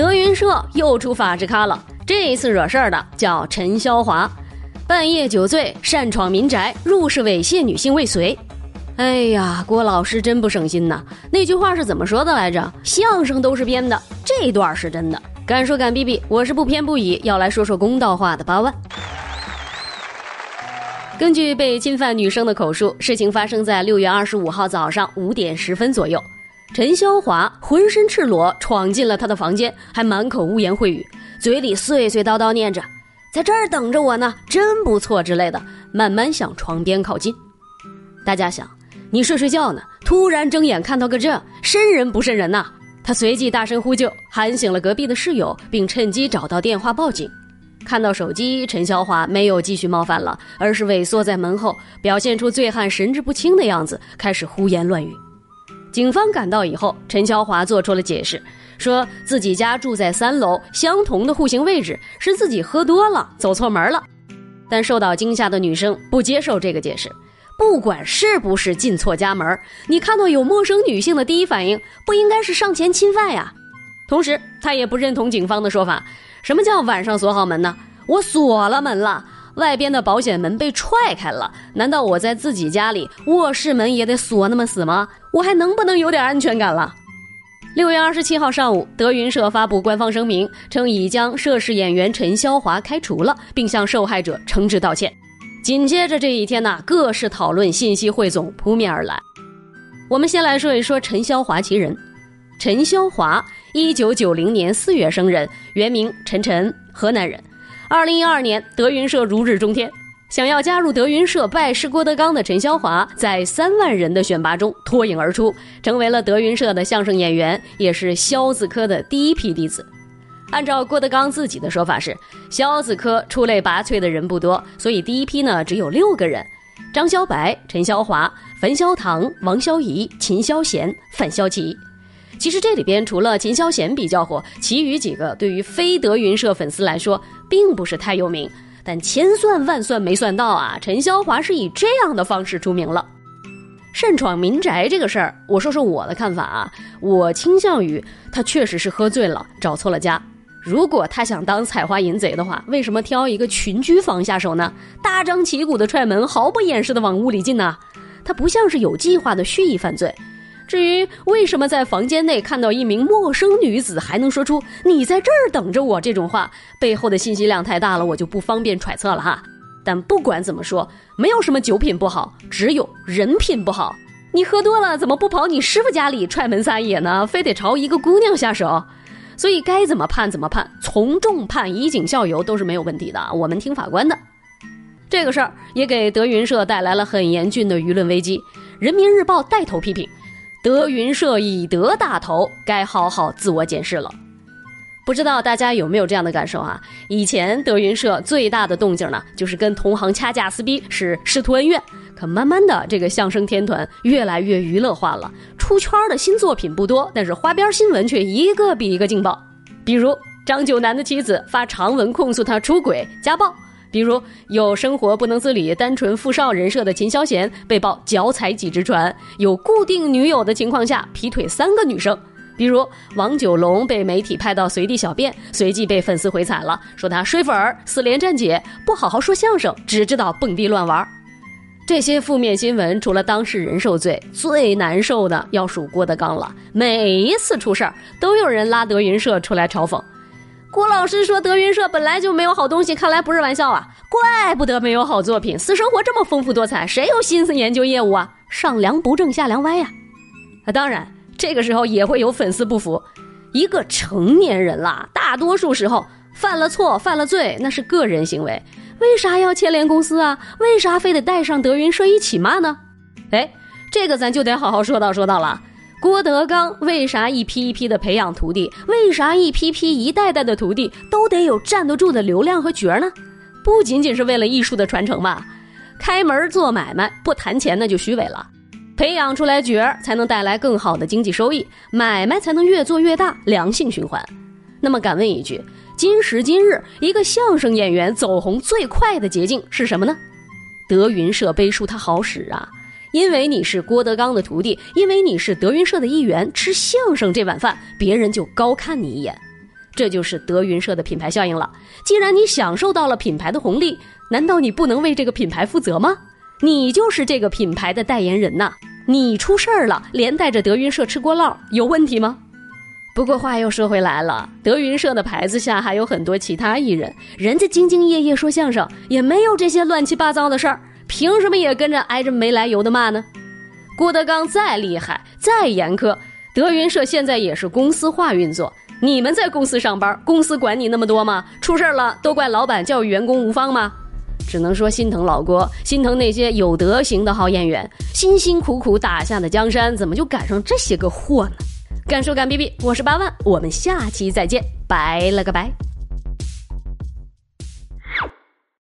德云社又出法制咖了，这一次惹事儿的叫陈潇华，半夜酒醉擅闯民宅，入室猥亵女性未遂。哎呀，郭老师真不省心呐！那句话是怎么说的来着？相声都是编的，这段是真的。敢说敢逼逼，我是不偏不倚，要来说说公道话的八万。根据被侵犯女生的口述，事情发生在六月二十五号早上五点十分左右。陈潇华浑身赤裸闯进了她的房间，还满口污言秽语，嘴里碎碎叨叨念着“在这儿等着我呢，真不错”之类的，慢慢向床边靠近。大家想，你睡睡觉呢，突然睁眼看到个这，瘆人不瘆人呐？他随即大声呼救，喊醒了隔壁的室友，并趁机找到电话报警。看到手机，陈潇华没有继续冒犯了，而是萎缩在门后，表现出醉汉神志不清的样子，开始胡言乱语。警方赶到以后，陈潇华做出了解释，说自己家住在三楼，相同的户型位置，是自己喝多了走错门了。但受到惊吓的女生不接受这个解释，不管是不是进错家门，你看到有陌生女性的第一反应不应该是上前侵犯呀。同时，她也不认同警方的说法。什么叫晚上锁好门呢？我锁了门了，外边的保险门被踹开了。难道我在自己家里卧室门也得锁那么死吗？我还能不能有点安全感了？六月二十七号上午，德云社发布官方声明，称已将涉事演员陈潇华开除了，并向受害者诚挚道歉。紧接着这一天呢，各式讨论信息汇总扑面而来。我们先来说一说陈潇华其人。陈潇华，一九九零年四月生人，原名陈晨，河南人。二零一二年，德云社如日中天，想要加入德云社拜师郭德纲的陈潇华，在三万人的选拔中脱颖而出，成为了德云社的相声演员，也是肖字科的第一批弟子。按照郭德纲自己的说法是，肖字科出类拔萃的人不多，所以第一批呢只有六个人：张小白、陈潇华、樊潇堂、王潇怡、秦霄贤、范潇琪。其实这里边除了秦霄贤比较火，其余几个对于非德云社粉丝来说并不是太有名。但千算万算没算到啊，陈潇华是以这样的方式出名了。擅闯民宅这个事儿，我说说我的看法啊，我倾向于他确实是喝醉了，找错了家。如果他想当采花淫贼的话，为什么挑一个群居房下手呢？大张旗鼓的踹门，毫不掩饰的往屋里进呢？他不像是有计划的蓄意犯罪。至于为什么在房间内看到一名陌生女子还能说出“你在这儿等着我”这种话，背后的信息量太大了，我就不方便揣测了哈。但不管怎么说，没有什么酒品不好，只有人品不好。你喝多了怎么不跑你师傅家里踹门撒野呢？非得朝一个姑娘下手？所以该怎么判怎么判，从重判，以儆效尤都是没有问题的。我们听法官的。这个事儿也给德云社带来了很严峻的舆论危机，人民日报带头批评。德云社以德大头，该好好自我检视了。不知道大家有没有这样的感受啊？以前德云社最大的动静呢，就是跟同行掐架撕逼，是师徒恩怨。可慢慢的，这个相声天团越来越娱乐化了，出圈的新作品不多，但是花边新闻却一个比一个劲爆。比如张九南的妻子发长文控诉他出轨家暴。比如有生活不能自理、单纯富少人设的秦霄贤被曝脚踩几只船，有固定女友的情况下劈腿三个女生；比如王九龙被媒体拍到随地小便，随即被粉丝回踩了，说他睡粉儿、四连站姐，不好好说相声，只知道蹦迪乱玩。这些负面新闻除了当事人受罪，最难受的要数郭德纲了。每一次出事儿，都有人拉德云社出来嘲讽。郭老师说：“德云社本来就没有好东西，看来不是玩笑啊！怪不得没有好作品，私生活这么丰富多彩，谁有心思研究业务啊？上梁不正下梁歪呀！啊，当然，这个时候也会有粉丝不服。一个成年人啦，大多数时候犯了错、犯了罪，那是个人行为，为啥要牵连公司啊？为啥非得带上德云社一起骂呢？哎，这个咱就得好好说道说道了。”郭德纲为啥一批一批的培养徒弟？为啥一批批一代代的徒弟都得有站得住的流量和角儿呢？不仅仅是为了艺术的传承吧？开门做买卖不谈钱那就虚伪了。培养出来角儿才能带来更好的经济收益，买卖才能越做越大，良性循环。那么敢问一句：今时今日，一个相声演员走红最快的捷径是什么呢？德云社背书它好使啊！因为你是郭德纲的徒弟，因为你是德云社的一员，吃相声这碗饭，别人就高看你一眼。这就是德云社的品牌效应了。既然你享受到了品牌的红利，难道你不能为这个品牌负责吗？你就是这个品牌的代言人呐！你出事儿了，连带着德云社吃锅烙，有问题吗？不过话又说回来了，德云社的牌子下还有很多其他艺人，人家兢兢业业说相声，也没有这些乱七八糟的事儿，凭什么也跟着挨着没来由的骂呢？郭德纲再厉害，再严苛，德云社现在也是公司化运作。你们在公司上班，公司管你那么多吗？出事了都怪老板教育员工无方吗？只能说心疼老郭，心疼那些有德行的好演员，辛辛苦苦打下的江山，怎么就赶上这些个货呢？敢说敢逼逼，我是八万，我们下期再见，拜了个拜。